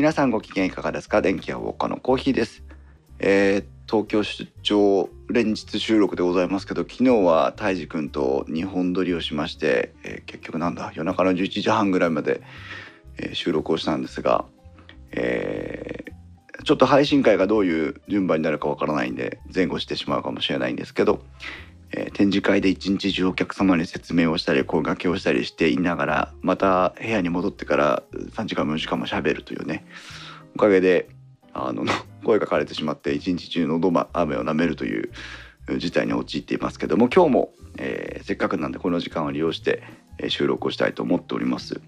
皆さんご機嫌いかがですか？電気屋ウォーカのコーヒーです、えー東京出張連日収録でございますけど昨日はたいじくんと2本撮りをしまして、えー結局なんだ？夜中の11時半ぐらいまで、えー収録をしたんですが、えーちょっと配信会がどういう順番になるかわからないんで前後してしまうかもしれないんですけど、えー展示会で一日中お客様に説明をしたり声掛けをしたりしていながらまた部屋に戻ってから3時間も4時間も喋るというねおかげであの 声が枯れてしまって一日中のどま雨を舐めるという事態に陥っていますけども今日も、えーせっかくなんでこの時間を利用して、収録をしたいと思っております。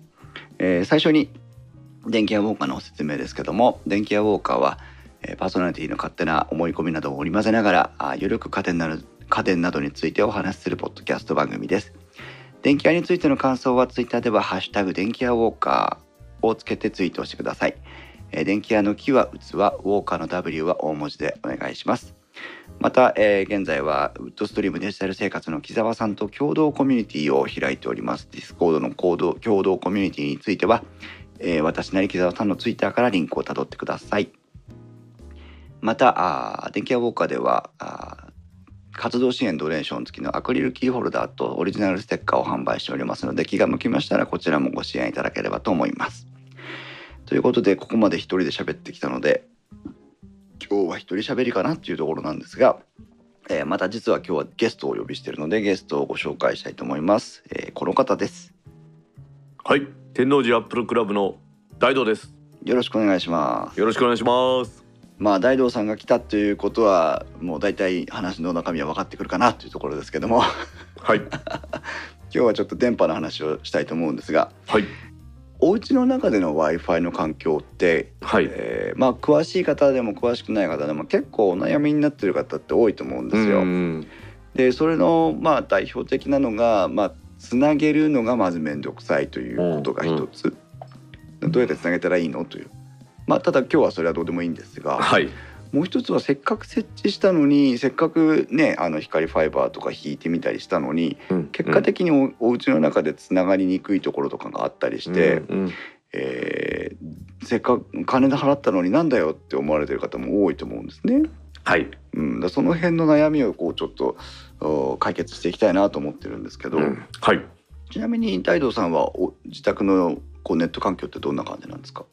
えー最初に電気屋ウォーカーの説明ですけども電気屋ウォーカーは、パーソナリティの勝手な思い込みなどを織り交ぜながらあーゆるく家電など家電などについてお話しするポッドキャスト番組です。電気屋についての感想はツイッターでは「ハッシュタグ電気屋ウォーカー」をつけてツイートしてください。えー電気屋の木は器、ウォーカーの W は大文字でお願いします。また、えー現在はウッドストリームデジタル生活の木澤さんと共同コミュニティを開いております。ディスコードの共同共同コミュニティについては、えー私なり木澤さんのツイッターからリンクをたどってください。また、あ電気屋ウォーカーではあー活動支援ドネーション付きのアクリルキーホルダーとオリジナルステッカーを販売しておりますので気が向きましたらこちらもご支援いただければと思います。ということでここまで一人で喋ってきたので今日は一人喋りかなっていうところなんですが、えーまた実は今日はゲストをお呼びしているのでゲストをご紹介したいと思います。えーこの方です。はい、天王寺アップルクラブの大道です。よろしくお願いします。よろしくお願いします。まあ大道さんが来たということはもう大体話の中身は分かってくるかなというところですけどもはい、今日はちょっと電波の話をしたいと思うんですがはい、お家の中での w i f i の環境って、はい。えーまあ詳しい方でも詳しくない方でも結構お悩みになってる方って多いと思うんですよ。うんでそれのまあ代表的なのが、まあ、つなげるのがまず面倒くさいということが一つ、どうやってつなげたらいいのという。まあ、ただ今日はそれはどうでもいいんですが、はい、もう一つはせっかく設置したのにせっかくねあの光ファイバーとか引いてみたりしたのにうん。結果的にお,、お家の中でつながりにくいところとかがあったりして、うんうん。えーせっかく金で払ったのになんだよって思われてる方も多いと思うんですね。はい、うん、だその辺の悩みをこうちょっとお解決していきたいなと思ってるんですけど、うん。はい。ちなみに大道さんはお自宅のこうネット環境ってどんな感じなんですか、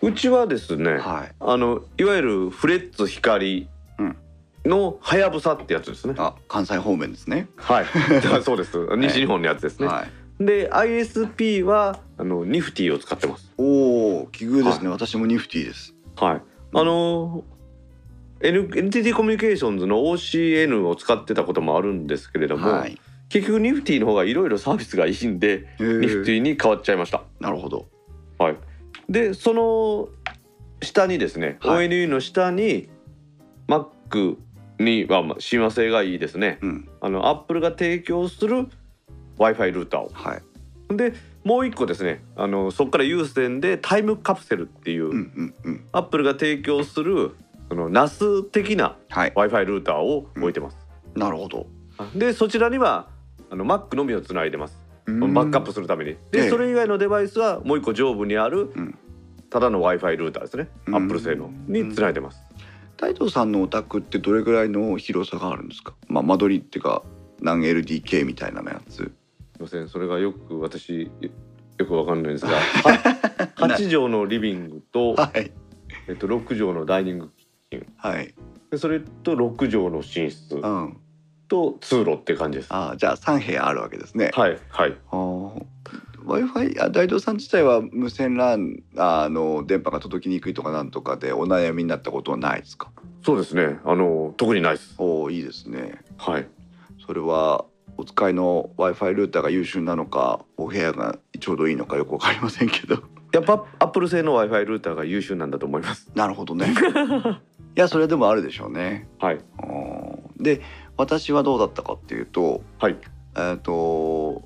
うちはですね、はい、あのいわゆるフレッツ光うんのはやぶさってやつですね。あ関西方面ですね。はい、そうです。西日本のやつですね。はい、で、ISP はあのニフティを使ってます。おお奇遇ですね、私もニフティです。はい。あの N NTT コミュニケーションズの OCN を使ってたこともあるんですけれども、はい、結局ニフティの方がいろいろサービスがいいんで、ニフティに変わっちゃいました。なるほど。はい。でその下にですね、はい ONU の下に Mac にはまあ親和性がいいですね。うん、あの Apple が提供する Wi-Fi ルーターを。はい、でもう一個ですね、あのそこから有線でタイムカプセルっていう、うんうんうん、Apple が提供するその NAS 的なはい、Wi-Fi ルーターを置いてます。なるほど。でそちらにはあの Mac のみをつないでます。バックアップするために。ええでそれ以外のデバイスはもう一個上部にあるうんただの Wi-Fi ルーターですね。うん Apple 製のにつないでます。大道さんのお宅ってどれぐらいの広さがあるんですか？まあ間取りっていうか何 LDK みたいなやつ。すいませんそれがよく私よよくわかんないんですが、は八畳のリビングとはいえっと六畳のダイニングはい。でそれと六畳の寝室うん。と通路って感じです。ああじゃあ三部屋あるわけですね。はいはい。あー Wi-Fi あ大道さん自体は無線 LAN あの電波が届きにくいとかなんとかでお悩みになったことはないですか？そうですね。あの特にないです。おおいいですね。はい。それはお使いの Wi-Fi ルーターが優秀なのかお部屋がちょうどいいのかよくわかりませんけど。やっぱ Apple 製の Wi-Fi ルーターが優秀なんだと思います。なるほどね。いやそれでもあるでしょうね。はいあーで私はどうだったかっていうとはい。えっと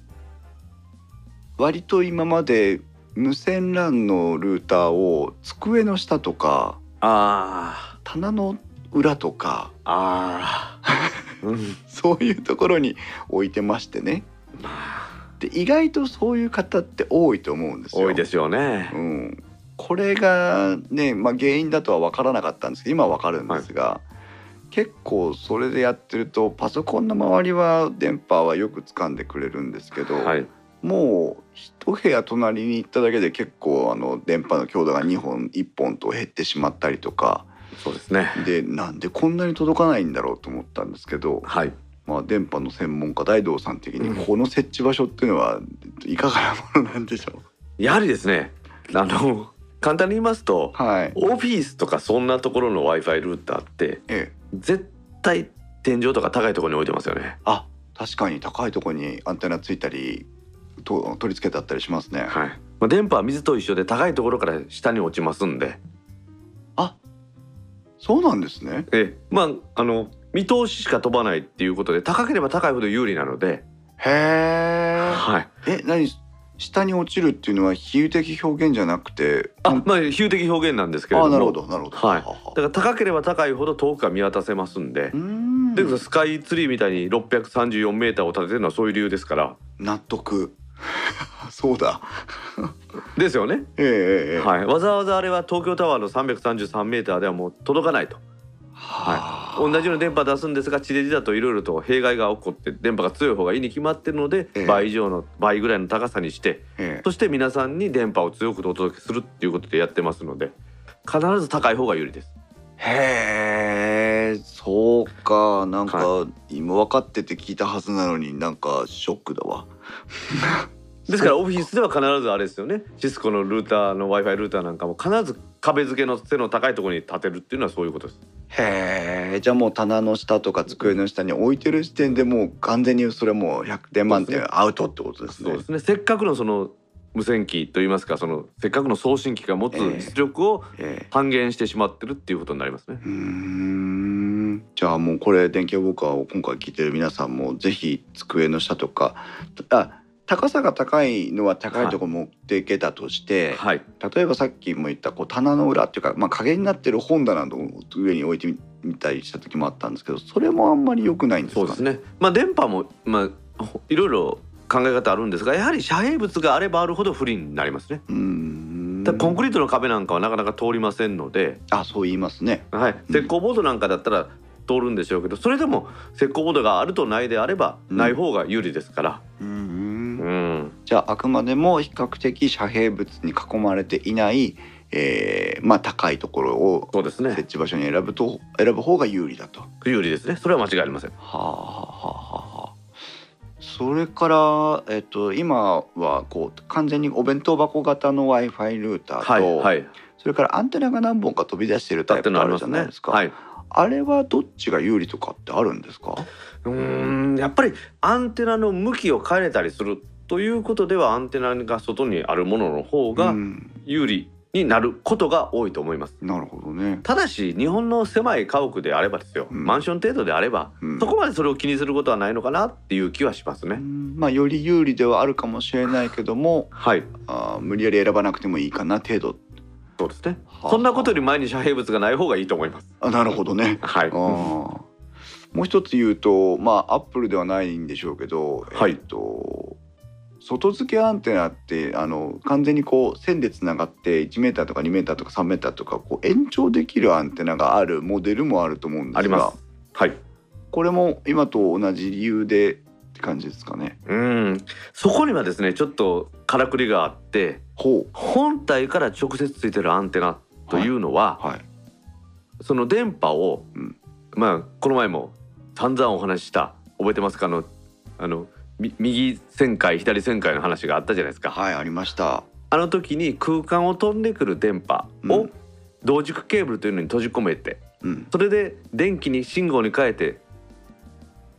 割と今まで無線 LAN のルーターを机の下とかあ棚の裏とかあ。うん。そういうところに置いてましてねまあで意外とそういう方って多いと思うんですよ。多いですよねう。ん、これがね、まあ、原因だとは分からなかったんですけど今は分かるんですが、結構それでやってるとパソコンの周りは電波はよく掴んでくれるんですけど、はい。もう一部屋隣に行っただけで結構あの電波の強度が2本1本と減ってしまったりとか。そうですね。でなんでこんなに届かないんだろうと思ったんですけど、はい。まあ、電波の専門家大道さん的にうん。この設置場所っていうのはいかがなものなんでしょう？やはりですねあの簡単に言いますとはい、オフィスとかそんなところの w i f i ルーターってええ、絶対天井とか高いところに置いてますよね。あ確かに高いところにアンテナついたりと取り付けてあったりしますね。はいまあ、電波は水と一緒で高いところから下に落ちますんで、そうなんですね。ええまああの見通ししか飛ばないっていうことで高ければ高いほど有利なので、へえ。はい、え何下に落ちるっていうのは比喩的表現じゃなくてあまあ比喩的表現なんですけれども。あなるほどなるほど。はい。だから高ければ高いほど遠くが見渡せますんで。でスカイツリーみたいに634メーターを立ててるのはそういう理由ですから。納得。そうだ。ですよね、ええええええ。はい、わざわざあれは東京タワーの333メーターではもう届かないとは同じような電波出すんですが地デジだといろいろと弊害が起こって電波が強い方がいいに決まってるので、ええ。倍以上の倍ぐらいの高さにしてええ。そして皆さんに電波を強くお届けするっていうことでやってますので必ず高い方が有利です。へえそうか。なんか、は今分かってて聞いたはずなのになんかショックだわ。ですからオフィスでは必ずあれですよねシスコのルーターの w i f i ルーターなんかも必ず壁付けの背の高いところに立てるっていうのはそういうことです。へえじゃあもう棚の下とか机の下に置いてる時点でもう完全にそれもう100点満点アウトってことですね。そうですねせっかくのその無線機といいますかそのせっかくの送信機が持つ実力をええ半減してしまってるっていうことになりますね。うーんじゃあもうこれ電気ウォーカーを今回聞いてる皆さんもぜひ机の下とかあ高さが高いのは高いところ持っていけたとして、はい。例えばさっきも言ったこう棚の裏っていうか、まあ、影になってる本棚の上に置いてみみたりした時もあったんですけどそれもあんまり良くないんですかそうですね。まあ電波もまあほいろいろ考え方あるんですが、やはり遮蔽物があればあるほど不利になりますね。うーん。コンクリートの壁なんかはなかなか通りませんので、あそう言いますね。はい、石膏ボードなんかだったら通るんでしょうけど、それでも石膏ボードがあるとないであれば、うん。ない方が有利ですから。うーうんん。じゃああくまでも比較的遮蔽物に囲まれていない、えーまあ、高いところをそうですね。設置場所に選ぶと選ぶ方が有利だと。は有利ですね。それは間違いありません。あはあはあはあ。それから、えっと、今はこう完全にお弁当箱型の w i f i ルーターと、はいはい。それからアンテナが何本か飛び出してるタイプああるじゃないですか。はい。あれはどっちが有利とかってあるんですか？うーんやっぱりアンテナの向きを変えたりするということではアンテナが外にあるものの方がうん有利になることが多いと思います。なるほどね。ただし日本の狭い家屋であればですよ、うんマンション程度であれば、うんそこまでそれを気にすることはないのかなっていう気はしますうね。んまあより有利ではあるかもしれないけどもはいあー無理やり選ばなくてもいいかな程度。そうですねはあそんなことより前に遮蔽物がない方がいいと思います。あなるほどね。はいあーもう一つ言うとまあアップルではないんでしょうけど、はいえっと外付けアンテナってあの完全にこう線でつながって1メーターとか2メーターとか3メーターとかこう延長できるアンテナがあるモデルもあると思うんですがあります。はい。これも今と同じ理由でって感じですかね。うんそこにはですねちょっとからくりがあって本体から直接ついてるアンテナというのは、はいその電波を、うんまあこの前も散々お話しした覚えてますか？あのあのみ右旋回左旋回の話があったじゃないですか。はいありました。あの時に空間を飛んでくる電波をうん同軸ケーブルというのに閉じ込めてうんそれで電気に信号に変えて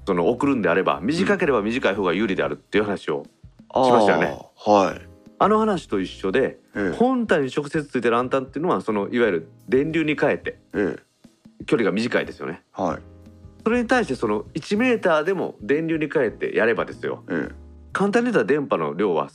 その送るんであれば短ければ短い方が有利であるっていう話をしましたよねあーはい。あの話と一緒でええ本体に直接ついてるアンテナっていうのはそのいわゆる電流に変えてええ距離が短いですよね。はいそれに対してその1メーターでも電流に変えてやればですよええ簡単に言ったら電波の量は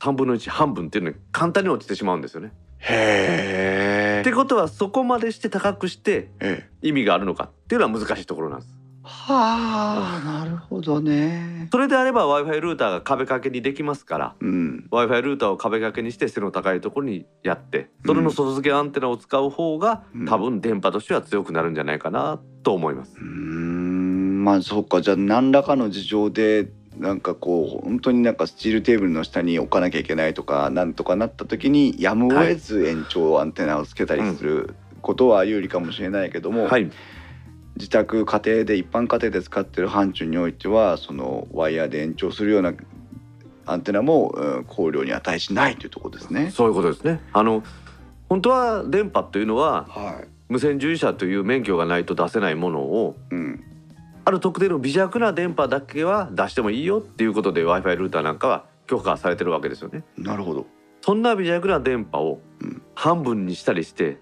3分の1半分っていうのに簡単に落ちてしまうんですよね。へえってことはそこまでして高くしてええ意味があるのかっていうのは難しいところなんです。はあなるほどね。それであれば w i f i ルーターが壁掛けにできますからうん。W i f i ルーターを壁掛けにして背の高いところにやってそれの外付けアンテナを使う方が、うん。多分電波としては強くなるんじゃないかなと思います。うー。ん。まあそうか。じゃあ何らかの事情でなんかこう本当になんかスチールテーブルの下に置かなきゃいけないとかなんとかなった時にやむを得ず延長アンテナをつけたりすることは有利かもしれないけども、はい、自宅家庭で一般家庭で使ってる範疇においてはそのワイヤーで延長するようなアンテナも、うん考慮に値しないというところですね。そういうことですね。あの本当は電波というのははい無線従事者という免許がないと出せないものをうんある特定の微弱な電波だけは出してもいいよっていうことで w i f i ルーターなんかは許可されてるわけですよね。なるほど。そんな微弱な電波をうん半分にしたりして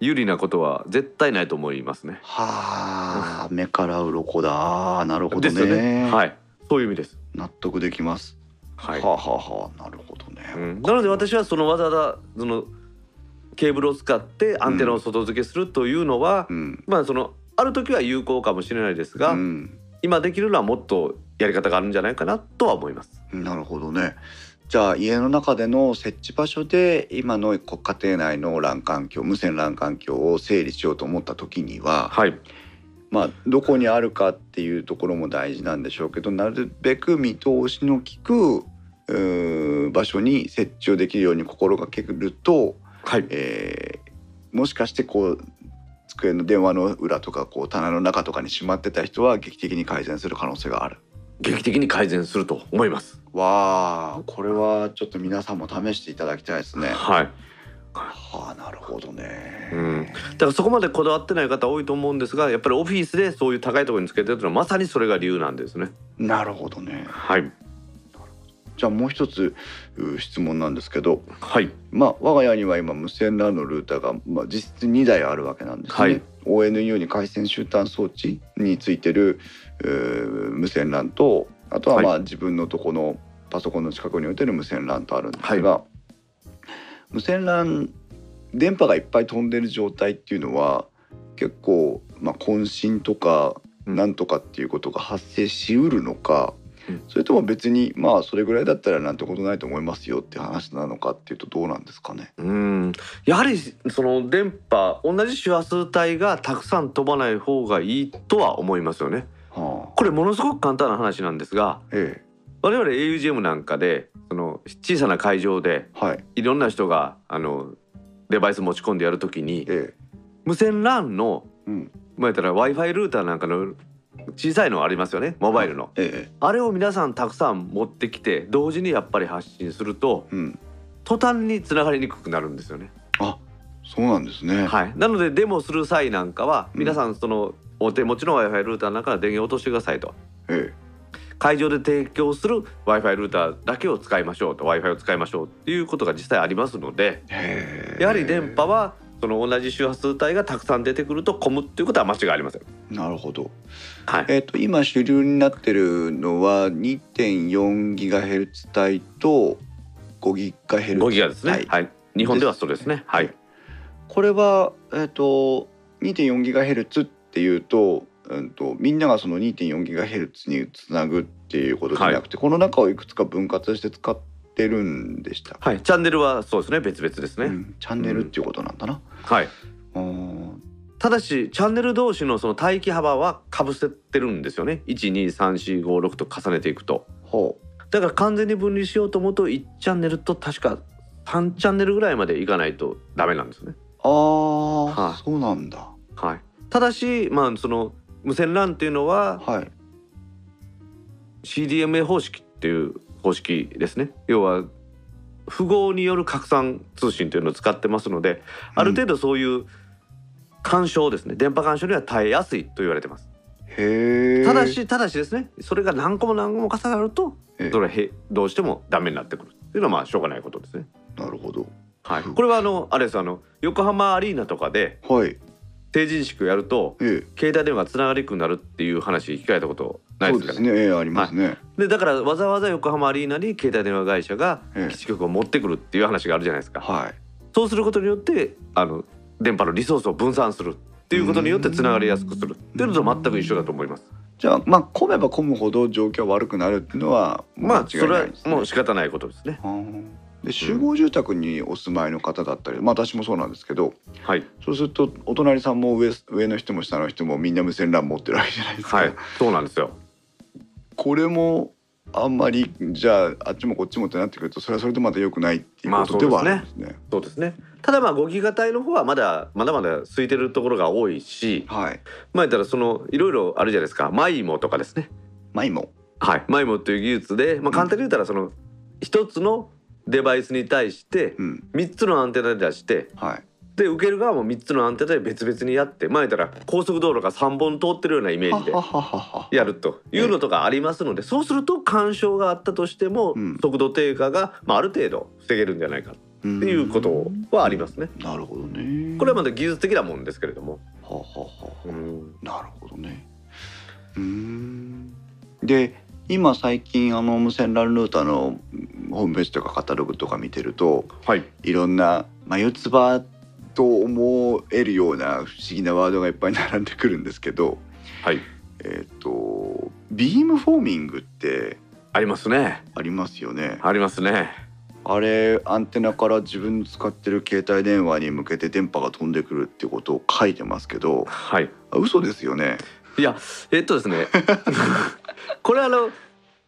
有利なことは絶対ないと思いますね。はあ、目から鱗だ。なるほどね。ね。はい、そういう意味です。納得できます。はい。はあ、はあはあ、なるほどね。うんなので私はそのわざわざそのケーブルを使ってアンテナを外付けするというのは、うん。まあそのある時は有効かもしれないですが、うん、今できるのはもっとやり方があるんじゃないかなとは思います。なるほどね。じゃあ家の中での設置場所で今のご家庭内の LAN 環境無線 LAN 環境を整理しようと思った時には、はい。まあどこにあるかっていうところも大事なんでしょうけどなるべく見通しの利く場所に設置をできるように心がけると、はい。えーもしかしてこう机の電話の裏とかこう棚の中とかにしまってた人は劇的に改善する可能性がある。劇的に改善すると思います。わあこれはちょっと皆さんも試していただきたいですね。はい。はあなるほどね。うん。だからそこまでこだわってない方多いと思うんですが、やっぱりオフィスでそういう高いところにつけてるのはまさにそれが理由なんですね。なるほどね。はい。じゃあもう一つう質問なんですけど、はい。まあ我が家には今無線 LAN のルーターが、まあ、実質2台あるわけなんですね。はい ONU に回線終端装置についてる無線 LAN とあとはまあ自分のとこのパソコンの近くに置いてる無線 LAN とあるんですが、無線 LAN 電波がいっぱい飛んでる状態っていうのは結構、まあ、渾身とかうんなんとかっていうことが発生しうるのか、うんそれとも別にまあそれぐらいだったらなんてことないと思いますよって話なのかっていうとどうなんですかね。うん。やはりその電波同じ周波数帯がたくさん飛ばない方がいいとは思いますよね。はあ、これものすごく簡単な話なんですが、え我々 augm なんかでその小さな会場でえはい。いろんな人があのデバイス持ち込んでやるときにえ無線 LAN のえうん。まあ言ったら w i f i ルーターなんかの小さいのありますよねモバイルの。ええ。あれを皆さんたくさん持ってきて同時にやっぱり発信するとうん。途端につながりにくくなるんですよね。あそうなんですね。はい、なのでデモする際なんかはうん。皆さんそのお手持ちの w i f i ルーターなんかは電源を落としてくださいと。え会場で提供する w i f i ルーターだけを使いましょうと w i f i を使いましょうっていうことが実際ありますのでやはり電波はその同じ周波数帯がたくさん出てくると混むっていうことは間違いありません。なるほど。はい、えっ、と今主流になってるのは2.4ギガヘルツ帯と5ギガヘルツ5ギガですね、はいはい、日本ではそうですね。はい、これはえっ、と2.4ギガヘルツっていうと,、うん、とみんながその2.4ギガヘルツにつなぐっていうことじゃなくて、この中をいくつか分割して使ってるんでした。はい、チャンネルはそうですね別々ですね。うんチャンネルっていうことなんだな。はいうんただしチャンネル同士のその帯域幅はかぶせてるんですよね123456と重ねていくとほだから完全に分離しようと思うと1チャンネルと確か3チャンネルぐらいまでいかないとダメなんですね。う。ああ、はいそうなんだ。はい、ただしまあその無線 LAN っていうのははい。CDMA 方式っていう方式ですね要は符号による拡散通信というのを使ってますのである程度そういう干渉ですね電波干渉には耐えやすいと言われてます。ただしただしですねそれが何個も何個も重なるとええそれはへどうしてもダメになってくるっていうのはまあしょうがないことですね。なるほど。はい、これはあのあれですあの横浜アリーナとかではい。成人式をやるとええ。携帯電話がつながりにくくなるっていう話聞かれたことないそうですすでかね。ね。ええありますね。でだからわざわざ横浜アリーナに携帯電話会社がええ基地局を持ってくるっていう話があるじゃないですか。はい。そうすることによってあの電波のリソースを分散するっていうことによってつながりやすくするっていうのと全く一緒だと思います。じゃあまあ混めば混むほど状況は悪くなるっていうのはまあそれはもう仕方ないことですね。で集合住宅にお住まいの方だったり、まあ私もそうなんですけどはいそうするとお隣さんも上上の人も下の人もみんな無線 LAN 持ってるわけじゃないですか、はいそうなんですよ。これもあんまりじゃああっちもこっちもってなってくるとそれはそれでまた良くないっていうことではあるんですね。そうですね。ただまあ5ギガ帯の方はまだまだまだ空いてるところが多いし、はい。まあ言ったらそのいろいろあるじゃないですか。マイモとかですね。マイモ。はい。マイモという技術で、まあ簡単に言ったらその一つのデバイスに対してうん。三つのアンテナで出して、はい。で受ける側も三つのアンテナで別々にやって、まあ言ったら高速道路が三本通ってるようなイメージでやるというのとかありますので、そうすると干渉があったとしても、うん速度低下が、まあ、ある程度防げるんじゃないかっていうことはありますね。なるほどね。これはまだ技術的なもんですけれども。はははは。うんなるほどね。うーん。で今最近あの無線 LAN ルーターのホームページとかカタログとか見てるとはい。いろんな眉唾と思えるような不思議なワードがいっぱい並んでくるんですけど、はい。えっ、とビームフォーミングってありますね。ありますよね。ありますね。あれアンテナから自分の使ってる携帯電話に向けて電波が飛んでくるってことを書いてますけどはい。あ嘘ですよね。いや、えっとですね。これあの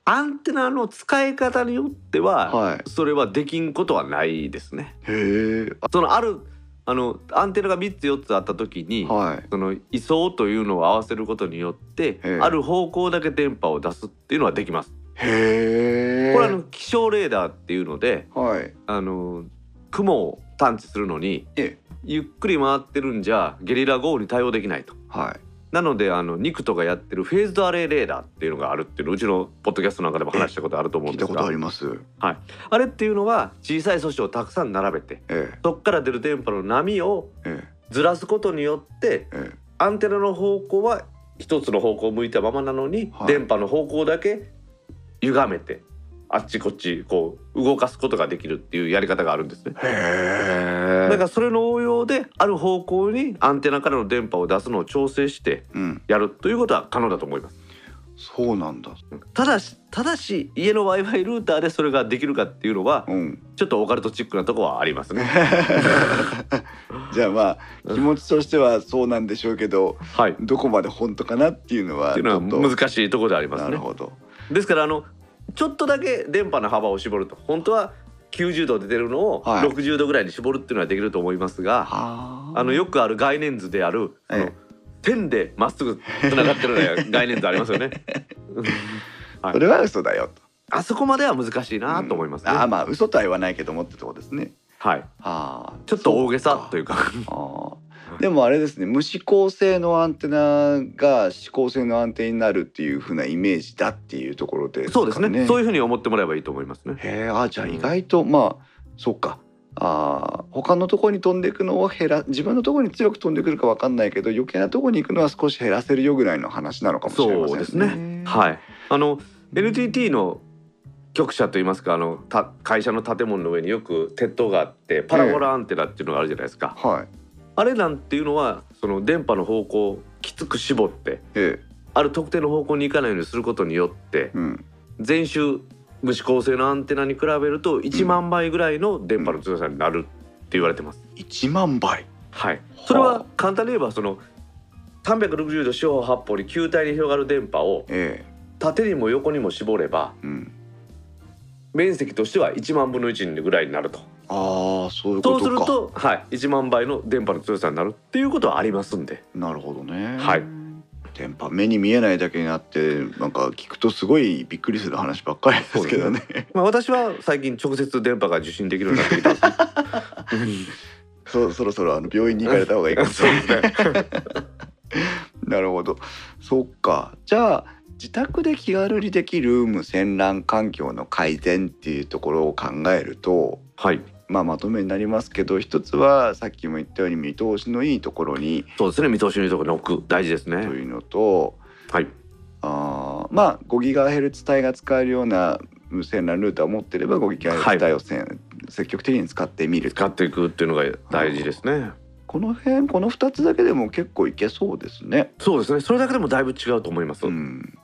アンテナの使い方によっては、はいそれはできんことはないですね。へえそのあるあのアンテナが三つ四つあった時に。はいその位相というのを合わせることによって、ええある方向だけ電波を出すっていうのはできます。へえこれはあの気象レーダーっていうので、はいあの雲を探知するのにえゆっくり回ってるんじゃゲリラ豪雨に対応できないと。はいなのであのニクトがやってるフェーズドアレイレーダーっていうのがあるっていうのうちのポッドキャストなんかでも話したことあると思うんですが。聞いたことあります。あれっていうのは小さい素子をたくさん並べてえそこから出る電波の波をええ。ずらすことによってええ。アンテナの方向は一つの方向を向いたままなのに、はい。電波の方向だけ歪めてあっちこっちこう動かすことができるっていうやり方があるんですね。だからそれの応用である方向にアンテナからの電波を出すのを調整してうんやるということは可能だと思います。そうなんだ。ただしただし家の Wi-Fi ルーターでそれができるかっていうのはうん。ちょっとオカルトチックなところはありますね。じゃあまあ気持ちとしてはそうなんでしょうけどはい。っどこまで本当かなっていうのはていうのはちょっと難しいところでありますね。なるほど。ですからあのちょっとだけ電波の幅を絞ると本当は90度出てるのをはい60度ぐらいに絞るっていうのはできると思いますが、はあのよくある概念図である、あのえ点でまっすぐつながってるような概念図ありますよね。うんはいそれは嘘だよと。あそこまでは難しいなと思いますね。ああまあ嘘とは言わないけどもってとこですね。はい。はあ。ちょっと大げさというか。あーでもあれですね無指向性のアンテナが指向性のアンテナになるっていう風なイメージだっていうところでそうですね。そういうふうに思ってもらえばいいと思いますね。へえあじゃあ意外と、まあそうかあー他のところに飛んでいくのを減ら自分のところに強く飛んでくるかわかんないけど余計なところに行くのは少し減らせるよぐらいの話なのかもしれませんそうですね。はい。あの NTT の局舎といいますかあのた会社の建物の上によく鉄塔があってパラボラアンテナっていうのがあるじゃないですか。はいあれなんていうのはその電波の方向をきつく絞ってええ。ある特定の方向に行かないようにすることによってうん。全周無指向性のアンテナに比べると1万倍ぐらいの電波の強さになるって言われてます。1万倍？はい。それは簡単に言えばその360度四方八方に球体に広がる電波をえ縦にも横にも絞ればえうん。面積としては1万分の1ぐらいになるとああそういうことか。そうすると、はい、1万倍の電波の強さになるっていうことはありますんで。なるほどね。はい。電波目に見えないだけになってなんか聞くとすごいびっくりする話ばっかりですけどね。まあ私は最近直接電波が受信できるようになってきた。そ そろそろあの病院に行かれた方がいいかもしれない。なるほど。そっか。じゃあ自宅で気軽にできる無線 LAN 環境の改善っていうところを考えるとはいまあまとめになりますけど一つはさっきも言ったように見通しのいいところにそうですね。見通しのいいところに置く。大事ですとねいうのとはい。あーまあ 5GHz 帯が使えるような無線 LAN ルーターを持ってれば 5GHz 帯をせん、積極的に使ってみる。使っていくっていうのが大事ですね。この辺この2つだけでも結構いけそうですね。そうですね。それだけでもだいぶ違うと思います、うん、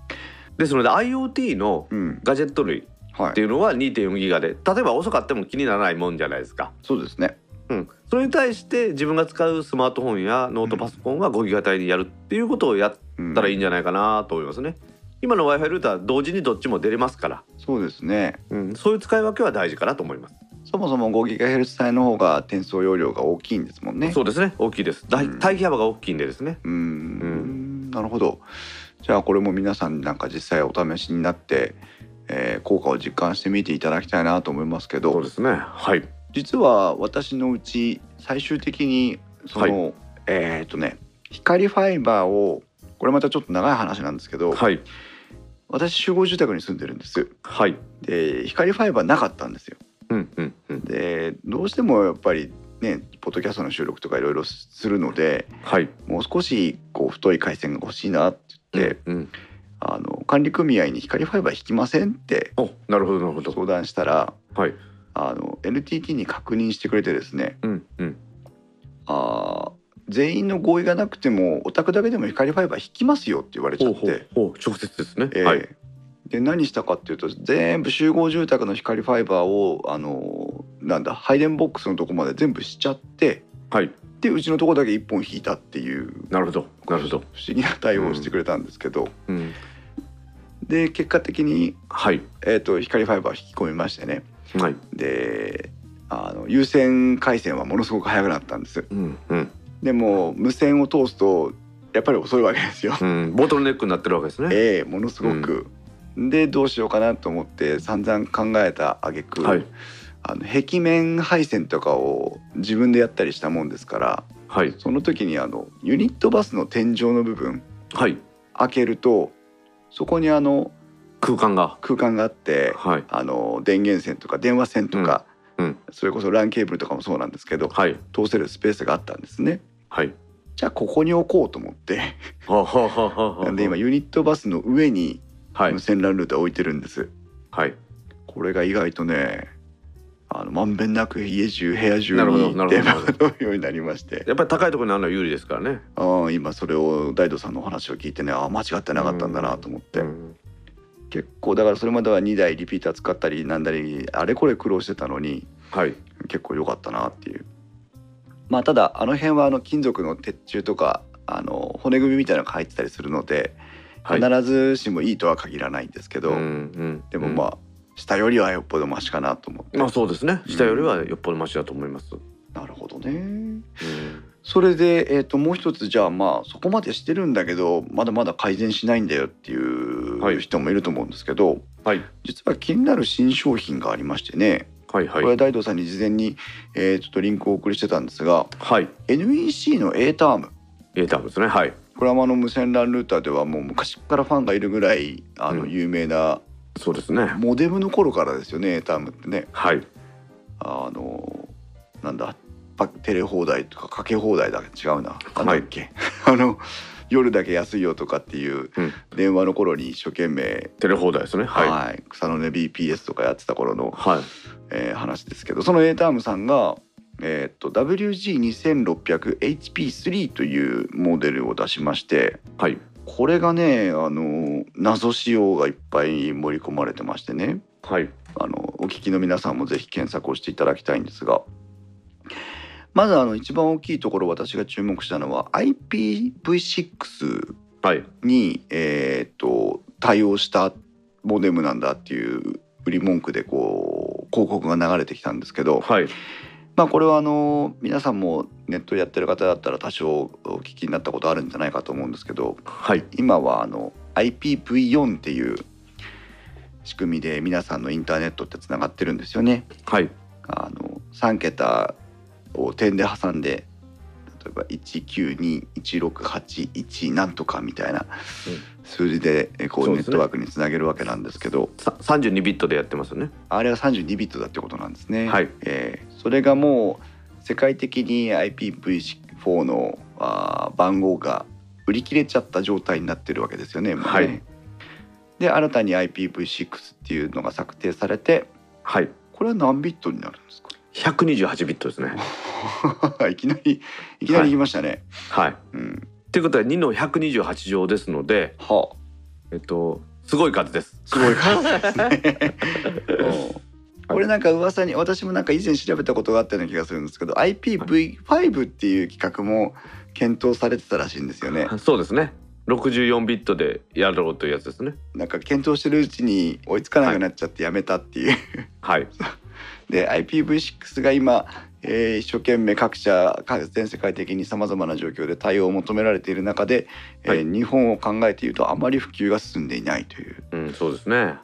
ですので IoT のうん、ガジェット類はいっていうのは2.4ギガで例えば遅かっても気にならないもんじゃないですか、そうですね。うん、それに対して自分が使うスマートフォンやノートパソコンは5ギガ帯にやるっていうことをやっうんたらいいんじゃないかなと思いますね。今の Wi-Fi ルーター同時にどっちも出れますから、そうですね。うん、そういう使い分けは大事かなと思います。そもそも 5GHz 帯の方が転送容量が大きいんですもんね。そうですね。大きいです。大う幅が大きいんでですね。うーん。なるほど。じゃあこれも皆さんなんか実際お試しになって、えー効果を実感してみていただきたいなと思いますけどそうですね。はい。実は私のうち最終的にその、えーっとね光ファイバーをこれまたちょっと長い話なんですけど、はい。私集合住宅に住んでるんです。はい。で光ファイバーなかったんですよ。うんうんうん。でどうしてもやっぱりねポッドキャストの収録とかいろいろするのではい。もう少しこう太い回線が欲しいなって言って、うんあの管理組合に光ファイバー引きませんっておなるほどなるほど。相談したらはい。あの NTT に確認してくれてですね。うんうん。あー全員の合意がなくてもお宅だけでも光ファイバー引きますよって言われちゃって。ほうほう直接ですね、えーはい。で何したかっていうと全部集合住宅の光ファイバーをあのなんだ配電ボックスのとこまで全部しちゃってはいでうちのとこだけ一本引いたっていうなるほど。なるほど。不思議な対応をしてくれたんですけど、うん。で結果的に、はい。えー、と光ファイバーを引き込みましてね。はい。であの有線回線はものすごく速くなったんです。うん。うん。でも無線を通すとやっぱり遅いわけですよ、うん。ボトルネックになってるわけですね。ええものすごく、でどうしようかなと思って散々考えた挙句、はいあの壁面配線とかを自分でやったりしたもんですからはい。その時にあのユニットバスの天井の部分はい。開けるとそこにあの空間が。空間があってはい。あの電源線とか電話線とか、うん。うん。それこそ LAN ケーブルとかもそうなんですけどはい。通せるスペースがあったんですね。はい。じゃあここに置こうと思って。はははははなんで今ユニットバスの上にはい。無線 LAN ルーター置いてるんです。はい。これが意外とねあのまんべんなく家中部屋中なるほどになるほど。電波が飛ぶようになりまして。やっぱり高いところにあるのは有利ですからね。あー今それを大道さんのお話を聞いてねあー間違ってなかったんだなと思って、うん。結構だからそれまでは2台リピーター使ったりなんだりあれこれ苦労してたのにはい。結構良かったなっていう。まあただあの辺はあの金属の鉄柱とかあの骨組みみたいなのが入ってたりするのではい。必ずしもいいとは限らないんですけど、うんうん。でもまあ下よりはよっぽどマシかなと思って、まあそうですね。下よりはよっぽどマシだと思います、なるほどね。うん。それで、えー、ともう一つじゃあまあそこまでしてるんだけどまだまだ改善しないんだよっていはい。う人もいると思うんですけど、はい。実は気になる新商品がありましてね、はいはい。これは大道さんに事前に、えーちょっとリンクをお送りしてたんですがはい。NEC の A ターム。A タームですね。はい。これはあの無線 LAN ルーターではもう昔からファンがいるぐらいあのうん。有名なそうですね。モデムの頃からですよね A タームってね。はい。あのなんだパテレ放題とかかけ放題だけ違うな。なんだっけ、あの夜だけ安いよとかっていううん。電話の頃に一生懸命、テレ放題ですね。はい。はい。草の根 BPS とかやってた頃の、はい。えー話ですけどその A タームさんが、えーっと WG2600HP3 というモデルを出しましてはいこれがねあの謎仕様がいっぱい盛り込まれてましてね。はい。あのお聞きの皆さんもぜひ検索をしていただきたいんですが。まずあの一番大きいところ私が注目したのは IPv6 はい。に、えー、と対応したモデムなんだっていう売り文句でこう広告が流れてきたんですけど、はいまあ、これはあの皆さんもネットやってる方だったら多少お聞きになったことあるんじゃないかと思うんですけどはい今はあの IPv4 っていう仕組みで皆さんのインターネットってつながってるんですよね。はいあの3桁を点で挟んで例えば1921681なんとかみたいな数字でえこうネットワークにつなげるわけなんですけど。さ32ビットでやってますよね。あれは32ビットだってことなんですね。はい。えーそれがもう世界的に IPv4 のあー番号が売り切れちゃった状態になってるわけですよね。ね。はい。で新たに IPv6 っていうのが策定されてはい。これは何ビットになるんですか？128ビットですね いきなりいきなり言いましたね。はい。うん。ということは2の128乗ですので、はあ。えっとすごい数です。すごい数ですね。うんこれなんか噂に私もなんか以前調べたことがあったような気がするんですけど IPv5 っていう企画も検討されてたらしいんですよね。そうですね。64ビットでやろうというやつですね。なんか検討してるうちに追いつかなくなっちゃってやめたっていう。はい。で IPv6 が今、えー一生懸命各社各全世界的にさまざまな状況で対応を求められている中で、えーはい。日本を考えているとあまり普及が進んでいないという。うん、そうですね。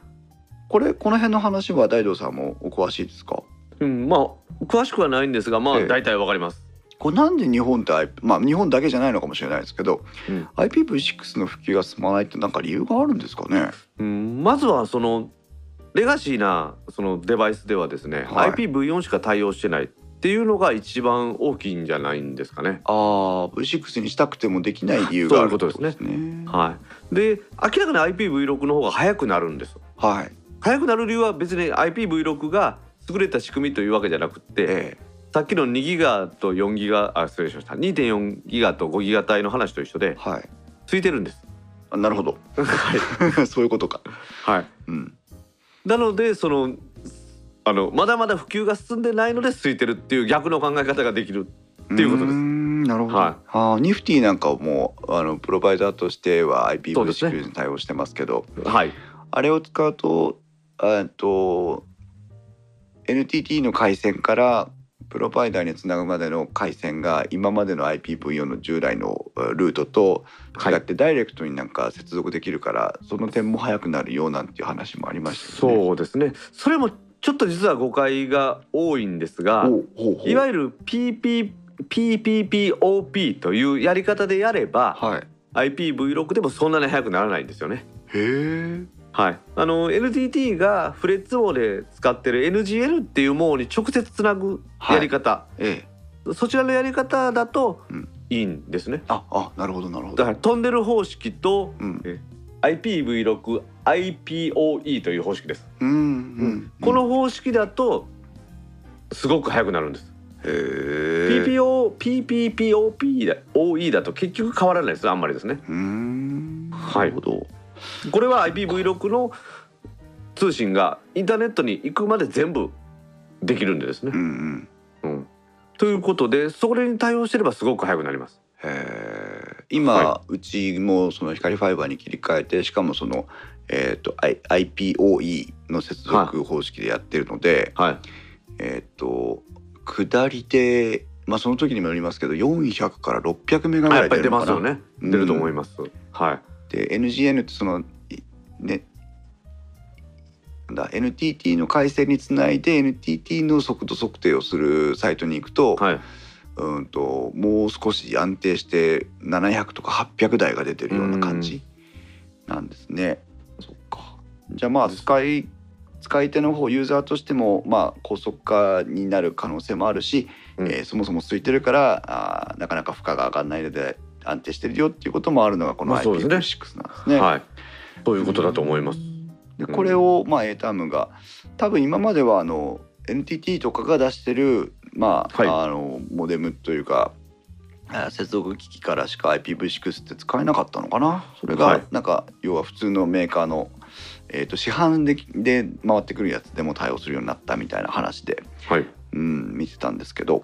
これこの辺の話は大道さんもお詳しいですか？うん、まあ詳しくはないんですが、まあええ。大体わかります。これなんで日本ってまあ日本だけじゃないのかもしれないですけど、うん。IPv6 の普及が進まないってなんか理由があるんですかね？うん、まずはそのレガシーなそのデバイスではですね、はい IPv4 しか対応してないっていうのが一番大きいんじゃないんですかね。ああ V6 にしたくてもできない理由があるってことですねはい。で明らかに IPv6 の方が早くなるんです。はい早くなる理由は別に IPv6 が優れた仕組みというわけじゃなくって、えさっきの2ギガと4ギガあ失礼しました2.4ギガと5ギガ帯の話と一緒でえはいついてるんです。あなるほど はい。そういうことかはい。うんなのでそのあのまだまだ普及が進んでないので空いてるっていう逆の考え方ができるっていうことです。なるほど。はああ、ニフティなんかもあのプロバイダーとしてはそうですね。IPv6 に対応してますけど、はい。あれを使うと、えっと NTT の回線からプロバイダーにつなぐまでの回線が今までの IPv4 の従来のえールートと違ってダイレクトになんか接続できるから、その点も早くなるよなんていう話もありましたよね。そうですねそれもちょっと実は誤解が多いんですがいわゆる PP PPPOP というやり方でやればはい。IPv6 でもそんなに速くならないんですよね。へえ。はい、あの NTT がフレッツ網で使ってる NGL っていう網に直接つなぐやり方、ええ。そちらのやり方だとうんいいんですね。あ、あ、なるほどなるほど。だからトンネル方式とうん。IPv6 IPOE という方式です。うんうん。この方式だとすごく速くなるんです。へえ。PPO PPPOP だ OE だと結局変わらないですあんまりですね。うーん。はいなるほど。これは IPv6 の通信がインターネットに行くまで全部できるんでですねう。んうん。うん、ということでそれに対応してればすごく速くなります。今、はうちもその光ファイバーに切り替えてしかもそのえっ、と I IPOE の接続方式でやってるので、はい。えっ、と下りでまあその時にもよりますけど400から600メガぐらい出出るのかな。ますよね。うん出ると思います。はい。で NGN ってそのいねだ NTT の回線につないで NTT の速度測定をするサイトに行くと,、はい。うんともう少し安定して700とか800台が出てるような感じなんですね。そっかじゃあまあ使い使い手の方ユーザーとしてもまあ高速化になる可能性もあるし、うんえーそもそも空いてるからあーなかなか負荷が上がらないので安定してるよっていうこともあるのがこのまあそうですね IPv6 なんですね。はい。いうことだと思います。でうんこれをまあ A タームが多分今まではあの NTT とかが出してるまあ、はいあのモデムというかあ接続機器からしか IPv6 って使えなかったのかな？それはいがなんか要は普通のメーカーの、えー、と市販でで回ってくるやつでも対応するようになったみたいな話で、はい。うん、見てたんですけど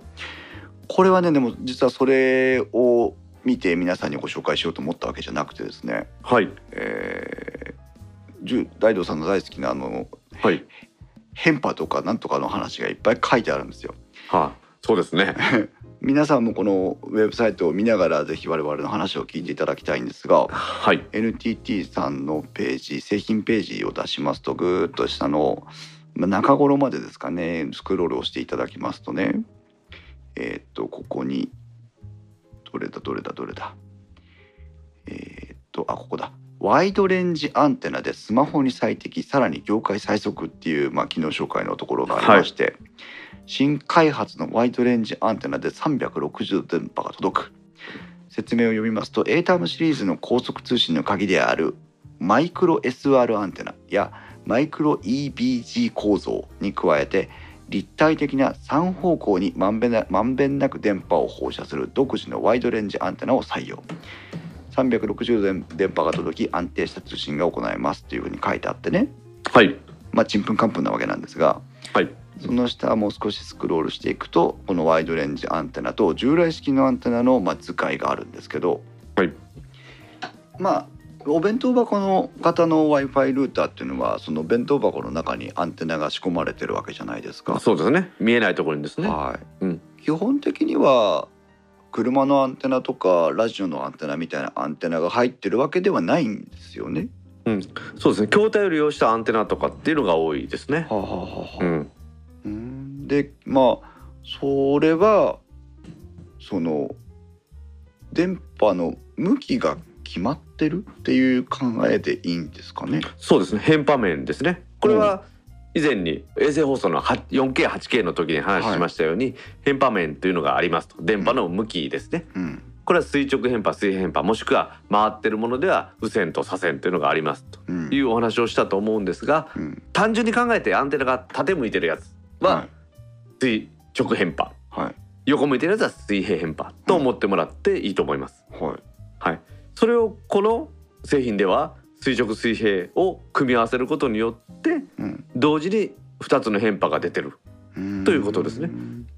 これはねでも実はそれを見て皆さんにご紹介しようと思ったわけじゃなくてですねはい。えー、じゅ大道さんの大好きなあのはい。変波とかなんとかの話がいっぱい書いてあるんですよ。はい。そうですね。皆さんもこのウェブサイトを見ながらぜひ我々の話を聞いていただきたいんですがはい。NTT さんのページ製品ページを出しますとぐーっと下のまあ中頃までですかねスクロールをしていただきますとねえーっとここにどれだどれだどれだ。えーっとあここだ。ワイドレンジアンテナでスマホに最適さらに業界最速っていう、まあ、機能紹介のところがありまして、新開発のワイドレンジアンテナで360度電波が届く。説明を読みますと A タームシリーズの高速通信の鍵であるマイクロ SR アンテナやマイクロ EBG 構造に加えて立体的な3方向にまんべんなまんべんなく電波を放射する独自のワイドレンジアンテナを採用。360度電波が届き安定した通信が行えますというふうに書いてあってね。はい。まあちんぷんかんぷんなわけなんですがはい。その下もう少しスクロールしていくとこのワイドレンジアンテナと従来式のアンテナのまあ図解があるんですけどはい。まあお弁当箱の型の w i f i ルーターっていうのはその弁当箱の中にアンテナが仕込まれてるわけじゃないですか。そうですね。見えないところにですね。はい、うん。基本的には車のアンテナとかラジオのアンテナみたいなアンテナが入ってるわけではないんですよね。そうですね。筐体を利用したアンテナとかっていうのが多いですね。はあ、はうん。でまあそれはその電波の向きが決まってるっていう考えでいいんですかね？そうですね。変波面ですね。これは以前に衛星放送の 4K8K の時に話しましたように、変波面というのがありますと。電波の向きですね。うん。これは垂直変波水平変波もしくは回ってるものでは右線と左線というのがありますと。うん。いうお話をしたと思うんですがうん。単純に考えてアンテナが縦向いてるやつは垂直変波。はい。横向いてるやつは水平変波と思ってもらっていいと思います。はい。はい、それをこの製品では垂直水平を組み合わせることによってうん。同時に2つの変波が出てる。うん。ということですね。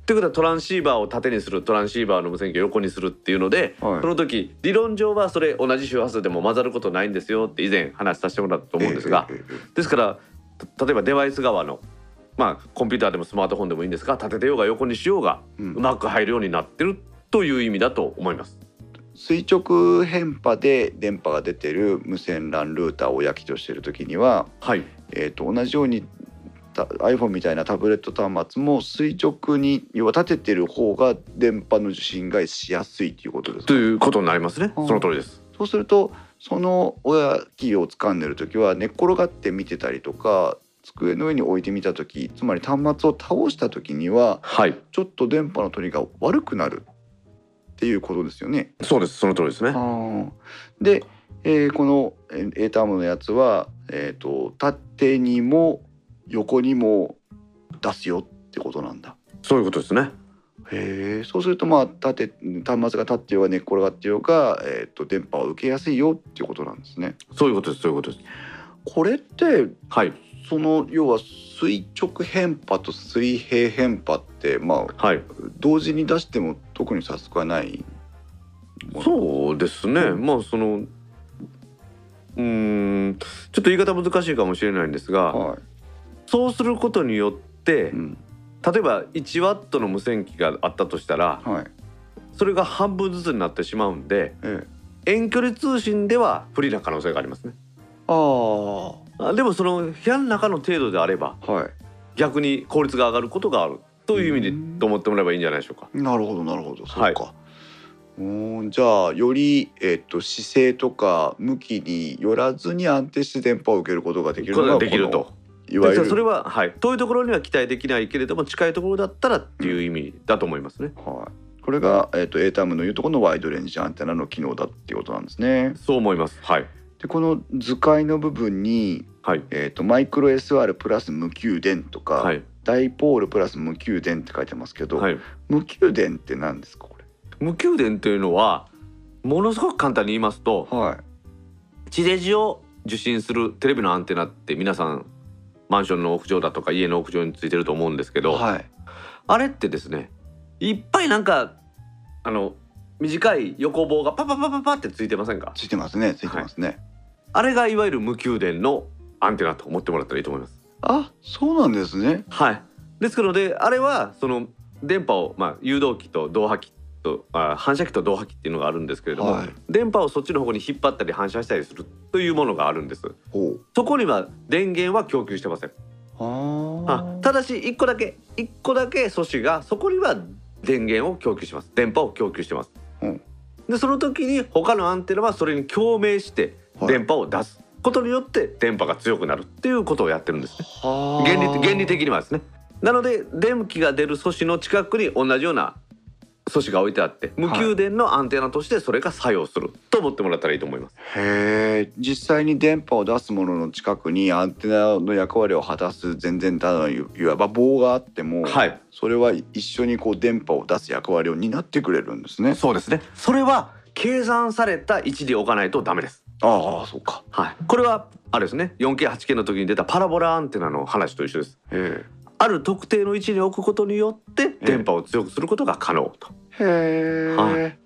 ということはトランシーバーを縦にするトランシーバーの無線機を横にするっていうので、はい。その時理論上はそれ同じ周波数でも混ざることないんですよって以前話させてもらったと思うんですが、えええええですからた例えばデバイス側のまあコンピューターでもスマートフォンでもいいんですが立ててようが横にしようがうまく入るようになってるという意味だと思います。垂直変波で電波が出てる無線 LAN ルーターを焼きとしてる時には、はい、えー、と同じようにた iPhone みたいなタブレット端末も垂直に要は立ててる方が電波の受信がしやすいということですか？ということになりますね。うん。その通りです。そうするとその親機を掴んでる時は寝っ転がって見てたりとか机の上に置いてみた時つまり端末を倒した時にははい、ちょっと電波の取りが悪くなるっていうことですよね。そうです。その通りですね。で、えーこのえー A タームのやつは、えー、と縦にも横にも出すよってことなんだ。そういうことですね。へえそうするとまあ縦端末が立ってようが寝っ転がってようが、えー、と電波を受けやすいよっていうことなんですね。そういうことです。そういうことです。これってはい、その要は垂直変波と水平変波ってまあはい。同時に出しても特に差し支えないそうですね。うん。まあそのうーんちょっと言い方難しいかもしれないんですが、はい。そうすることによってうん。例えば1ワットの無線機があったとしたらはい。それが半分ずつになってしまうんでええ。遠距離通信では不利な可能性がありますね。あああでもその部屋の中の程度であればはい逆に効率が上がることがあるという意味うんでと思ってもらえばいいんじゃないでしょうか。なるほどなるほどそうはいか、うーんじゃあより、えっと姿勢とか向きによらずに安定して電波を受けることができるのがことができること。のいわゆるでそれははい遠いところには期待できないけれども近いところだったらっていう意味だと思いますね。はい、これが、えっと A タームのいうところのワイドレンジアンテナの機能だっていうことなんですね。そう思います。はいでこの図解の部分に、はいえっとマイクロ SR プラス無給電とか、はいダイポールプラス無給電って書いてますけど、はい。無給電って何ですかこ無給電というのはものすごく簡単に言いますとれ。はい地デジを受信するテレビのアンテナって皆さんマンションの屋上だとか家の屋上についてると思うんですけど、はいあれってですねいっぱいなんかあの短い横棒がパパパパパってついてませんか？ついてますねついてますね。あれがいわゆる無給電のアンテナと思ってもらったらいいと思います。あそうなんですね。はい。ですのであれはその電波をまあ誘導機と導波機とあ反射機と導波機っていうのがあるんですけれども、はい電波をそっちの方向に引っ張ったり反射したりするというものがあるんです。ほうそこには電源は供給してません。ああただし一個だけ一個だけ素子がそこには電源を供給します。電波を供給してます。うんでその時に他のアンテナはそれに共鳴してはい電波を出すことによって電波が強くなるっていうことをやってるんですね。は原理原理的にはですねなので電気が出る素子の近くに同じような素子が置いてあって無給電のアンテナとしてそれが作用すると思ってもらったらいいと思います。へえ実際に電波を出すものの近くにアンテナの役割を果たす全然ただのいわば棒があっても、はい、それは一緒にこう電波を出す役割を担ってくれるんですね。そうですね。それは計算された位置で置かないとダメです。ああそうか。はい。これはあれですね。4K、8K の時に出たパラボラアンテナの話と一緒です。へある特定の位置に置くことによって電波を強くすることが可能と。え。へえ。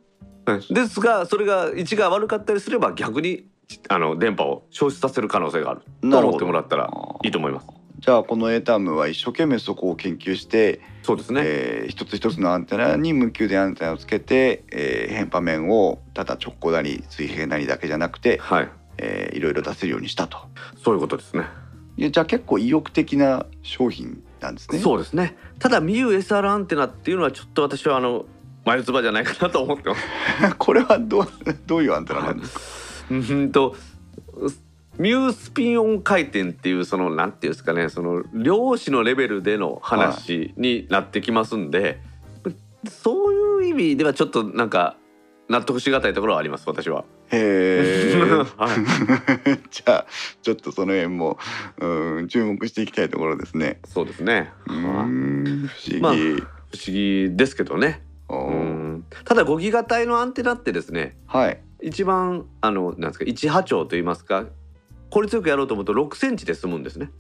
うんですがそれが位置が悪かったりすれば逆にあの電波を消失させる可能性があると思ってもらったらいいと思います。じゃあこの A タームは一生懸命そこを研究して、そうですね。えー一つ一つのアンテナに無給電アンテナをつけて、えー変波面をただ直行なり水平なりだけじゃなくて、はい。えーいろいろ出せるようにしたと。そういうことですね。じゃあ結構意欲的な商品なんですね。そうですね。ただミ u SR アンテナっていうのはちょっと私はあの眉唾じゃないかなと思ってます。これはどう どういうアンテナなんですか？うんとミュースピンオン回転っていうそのなんていうんですかねその量子のレベルでの話になってきますんで、そういう意味ではちょっとなんか納得しがたいところはあります私は。へえ。はい、じゃあちょっとその辺もうん注目していきたいところですね。そうですね。うはいん不思議。まあ不思議ですけどね。うんただ5ギガ帯のアンテナってですねはい。一番あのなんですか一波長と言いますか効率よくやろうと思うと6センチで済むんですね。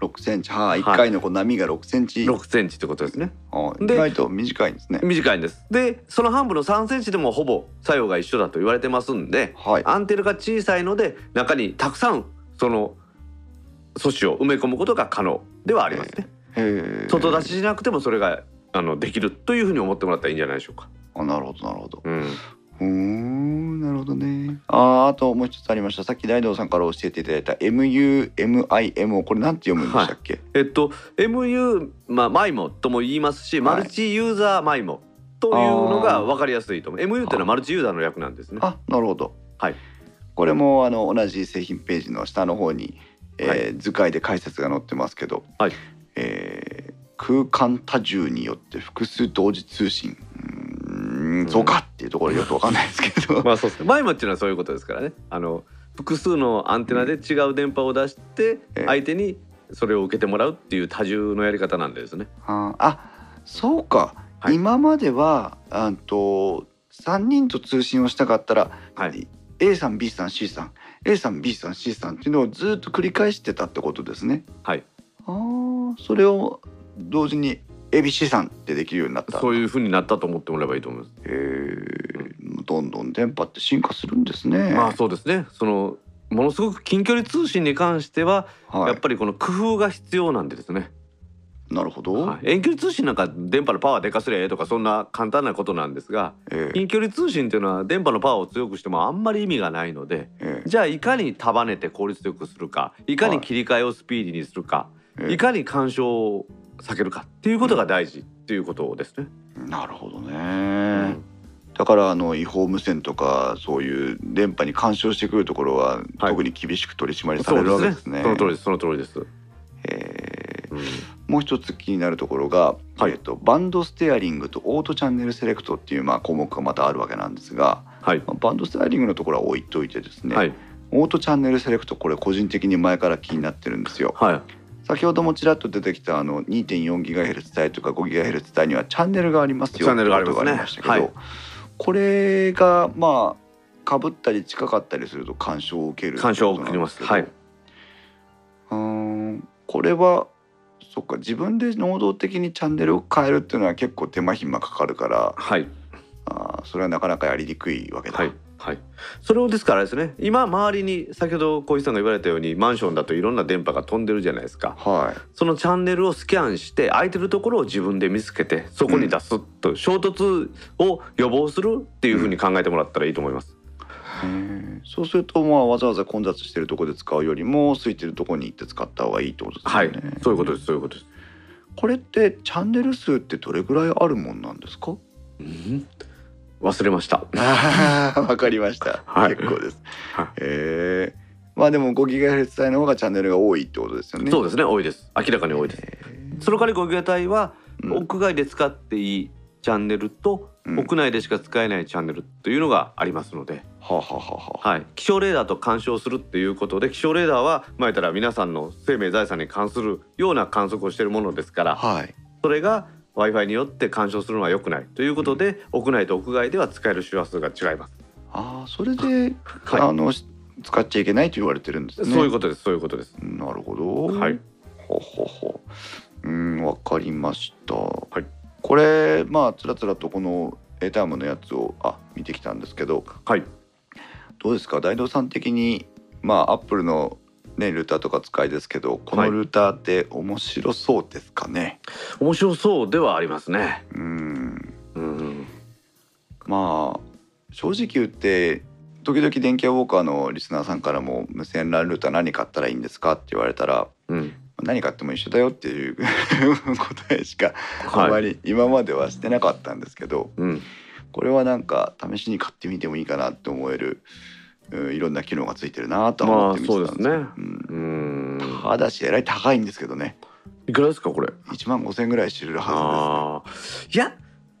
6センチ、はい、一はい回のこう波が6センチ、6センチってことですね。はいで意外と短いんですね。短いんです。でその半分の3センチでもほぼ作用が一緒だと言われてますんではい。アンテナが小さいので中にたくさんその素子を埋め込むことが可能ではありますね。外出ししなくてもそれがあのできるというふうに思ってもらったらいいんじゃないでしょうか。あ、なるほど、なるほど。うん、うーん、なるほどね。あー、あともう一つありました。さっき大道さんから教えていただいた M U M I M をこれなんて読むんでしたっけ？えっと MU、まあ、マイモとも言いますし、はいマルチユーザーマイモというのが分かりやすいと思う MU っていうのはマルチユーザーの略なんですね。あ、なるほど。はい。これもあの同じ製品ページの下の方に、えーはい図解で解説が載ってますけど、はいえー空間多重によって複数同時通信。うそうかっていうところよくわかんないですけど。まあそうですね。マイモっていうのはそういうことですからね。あの複数のアンテナで違う電波を出してええ相手にそれを受けてもらうっていう多重のやり方なんですね。あーあそうか、はい今まではあんと3人と通信をしたかったら、はい。A さん B さん C さん A さん B さん C さんっていうのをずっと繰り返してたってことですね。はい。ああそれを同時に ABC さんってできるようになった。そういう風になったと思ってもらえばいいと思います。へえどんどん電波って進化するんですね。まあそうですね。そのものすごく近距離通信に関しては、はい、やっぱりこの工夫が必要なんでですね。なるほど。はい、遠距離通信なんか電波のパワーでかすりゃええとかそんな簡単なことなんですがええ近距離通信っていうのは電波のパワーを強くしてもあんまり意味がないのでええじゃあいかに束ねて効率よくするかいかに切り替えをスピーディーにするか、ええいかに干渉を避けるかっていうことが大事っていうことですね。なるほどね。うんだからあの違法無線とかそういう電波に干渉してくるところは、はい特に厳しく取り締まりさそれ。るわけですね。その通りです。その通りです。えーうんもう一つ気になるところが、はいえっとバンドステアリングとオートチャンネルセレクトっていうまあ項目がまたあるわけなんですが、はい。まあバンドステアリングのところは置いといてですね、はい。オートチャンネルセレクトこれ個人的に前から気になってるんですよ。はい。先ほどもちらっと出てきたあの 2.4GHz 帯とか 5GHz 帯にはチャンネルがありますよチャンネルがありますねってことがしたけど、はいこれがまあかぶったり近かったりすると干渉を受ける干渉を受けます。はい。うーんこれはそっか自分で能動的にチャンネルを変えるっていうのは結構手間暇かかるからはい。あーそれはなかなかやりにくいわけだ。はい。はい。それをですからですね。今周りに先ほど小石さんが言われたようにマンションだといろんな電波が飛んでるじゃないですか。はいそのチャンネルをスキャンして空いてるところを自分で見つけてそこに出すと、衝突を予防するっていうふうに考えてもらったらいいと思います。へーそうするとまあわざわざ混雑してるところで使うよりも空いてるところに行って使った方がいいってことですはいそういうことです。そういうことです。これってチャンネル数ってどれぐらいあるもんなんですか？うん忘れました。わかりました。はい結構です。はいええまあでも 5GHz 帯の方がチャンネルが多いってことですよね。そうですね。多いです。明らかに多いです。その代わり5ギガ帯はうん屋外で使っていいチャンネルとうん屋内でしか使えないチャンネルというのがありますので、はあ、はあはあはあ、はい、気象レーダーと干渉するっていうことで気象レーダーは前から皆さんの生命財産に関するような観測をしているものですからはいそれが w i f i によって干渉するのは良くない。ということで、屋内と屋外では使える周波数が違います。ああそれで、はい。あのし使っちゃいけないと言われてるんですね。そういうことです。そういうことです。なるほど。はい。ほほほう。んわかりました、い。これまあつらつらとこの A タームのやつをあ見てきたんですけど。はい。どうですか？大道さん的にまあアップルのねルーターとか使いですけどこのルーターって面白そうですかね、面白そうではありますね。うん。うん。まあ正直言って時々電気屋ウォーカーのリスナーさんからも無線 LAN ルーター何買ったらいいんですかって言われたらうん。何買っても一緒だよっていう 答えしかあまはいり今まではしてなかったんですけど、うん。これはなんか試しに買ってみてもいいかなって思える、うんいろんな機能がついてるなとは思って見てたんですまあそうですうん。うん。ただしえらい高いんですけどね。いくらですかこれ？1万5,000円ぐらいしてるはああいや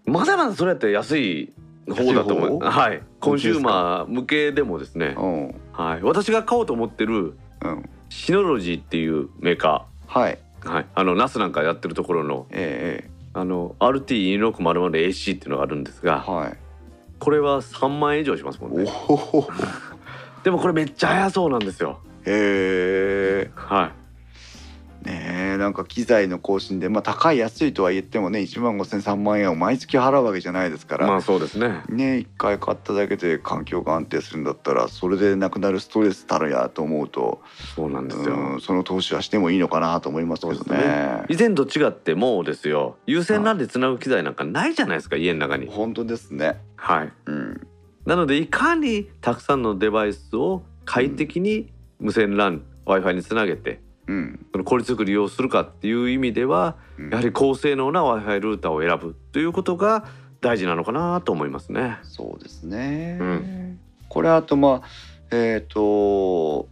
まだまだそれやって安い方だと思う。はい。コンシューマー向けでもですね。ずです。ねはい。私が買おうと思ってるうん、うん、シノロジーっていうメーカはい。ーはい。あのナスなんかやってるところのええあの RT2600AC っていうのがあるんですええがはい。これは3万円以上しますもんおねおでもこれめっちゃ速そうなんですよ。へえはねえなんか機材の更新でまあ高い安いとは言ってもね1万5,000 3万円を毎月払うわけじゃないですから、いまあそうですね。ね一回買っただけで環境が安定するんだったらそれでなくなるストレスたるやと思うとそうなんですよ。うんその投資はしてもいいのかなと思いますけどそうですね。以前と違ってもうですよ。有線 LAN でつなぐ機材なんかないじゃないですか家の中に。本当ですね。はい。うん、なのでいかにたくさんのデバイスを快適に無線 LAN、w i f i につなげてうん、その効率よく利用するかっていう意味ではうんやはり高性能な w i f i ルーターを選ぶということが大事なのかなと思いますね。そうですね。うんこれあとまあえっ、と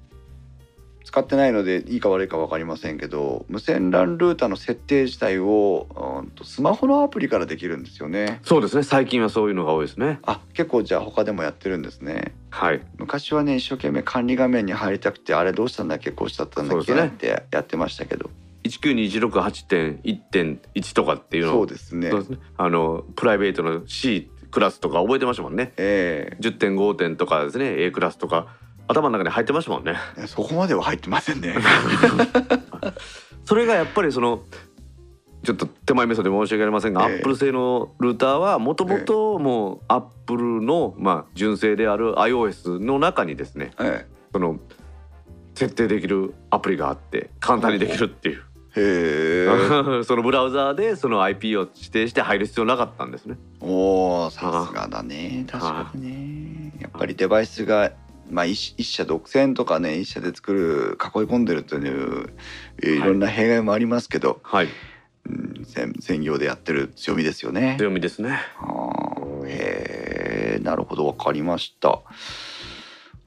使ってないのでいいか悪いか分かりませんけど無線 LAN ルーターの設定自体をうんとスマホのアプリからできるんですよね。そうですね。最近はそういうのが多いですね。あ結構じゃあ他でもやってるんですね。はい。昔はね一生懸命管理画面に入りたくてあれどうしたんだっけこうしちゃったんだっけ、ね。ってやってましたけど。19216.8.1とかっていうの。そうですね。ね。あのプライベートの C クラスとか覚えてましたもんね。え10.5点とかですね。A クラスとか頭の中に入ってましたもんね。えそこまでは入ってませんね。それがやっぱりそのちょっと手前味噌で申し訳ありませんが、ええ。アップル製のルーターはもともともうアップルのまあ純正である iOS の中にですねえその設定できるアプリがあって簡単にできるっていう。えへえ。そのブラウザーでその IP を指定して入る必要なかったんですね。おーさすがだね。確かにね。やっぱりデバイスがまあ一一社独占とかね一社で作る囲い込んでるというえーいろんな弊害もありますけど、はいうん、専専業でやってる強みですよね。強みですね。あーへえなるほどわかりました。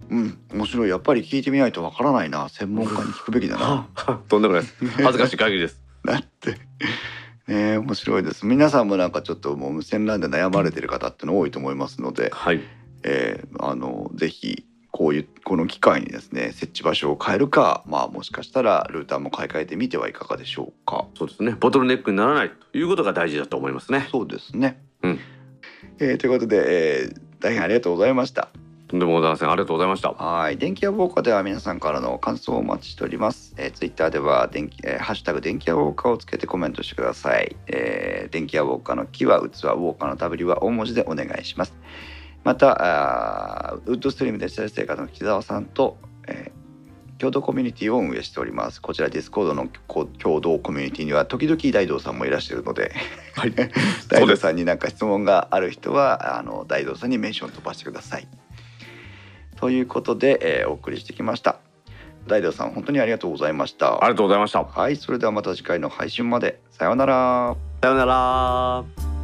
うん面白いやっぱり聞いてみないとわからないな専門家に聞くべきだな。とんでもないです。恥ずかしい限りです。だってねえ面白いです皆さんもなんかちょっともう無線 LAN で悩まれてる方っての多いと思いますので、はい。えーあのぜひこういうこの機会にですね設置場所を変えるかまあもしかしたらルーターも買い替えてみてはいかがでしょうかそうですね。ボトルネックにならないということが大事だと思いますね。そうですね、うんえーということで、えー大変ありがとうございましたとんでもございません。ありがとうございました。はい電気屋ウォーカーでは皆さんからの感想をお待ちしております、えー、ツイッターでは電気、えーハッシュタグ電気屋ウォーカーをつけてコメントしてください、えー電気屋ウォーカーの木は器ウォーカーの W は大文字でお願いしますまたウッドストリームデジタル生活の木澤さんと、えー共同コミュニティを運営しておりますこちらディスコードのこ共同コミュニティには時々大道さんもいらっしゃるのではい。大道さんに何か質問がある人はあの大道さんにメンション飛ばしてください。ということで、えーお送りしてきました。大道さん本当にありがとうございました。ありがとうございました。はい、それではまた次回の配信まで。さようなら。さようなら。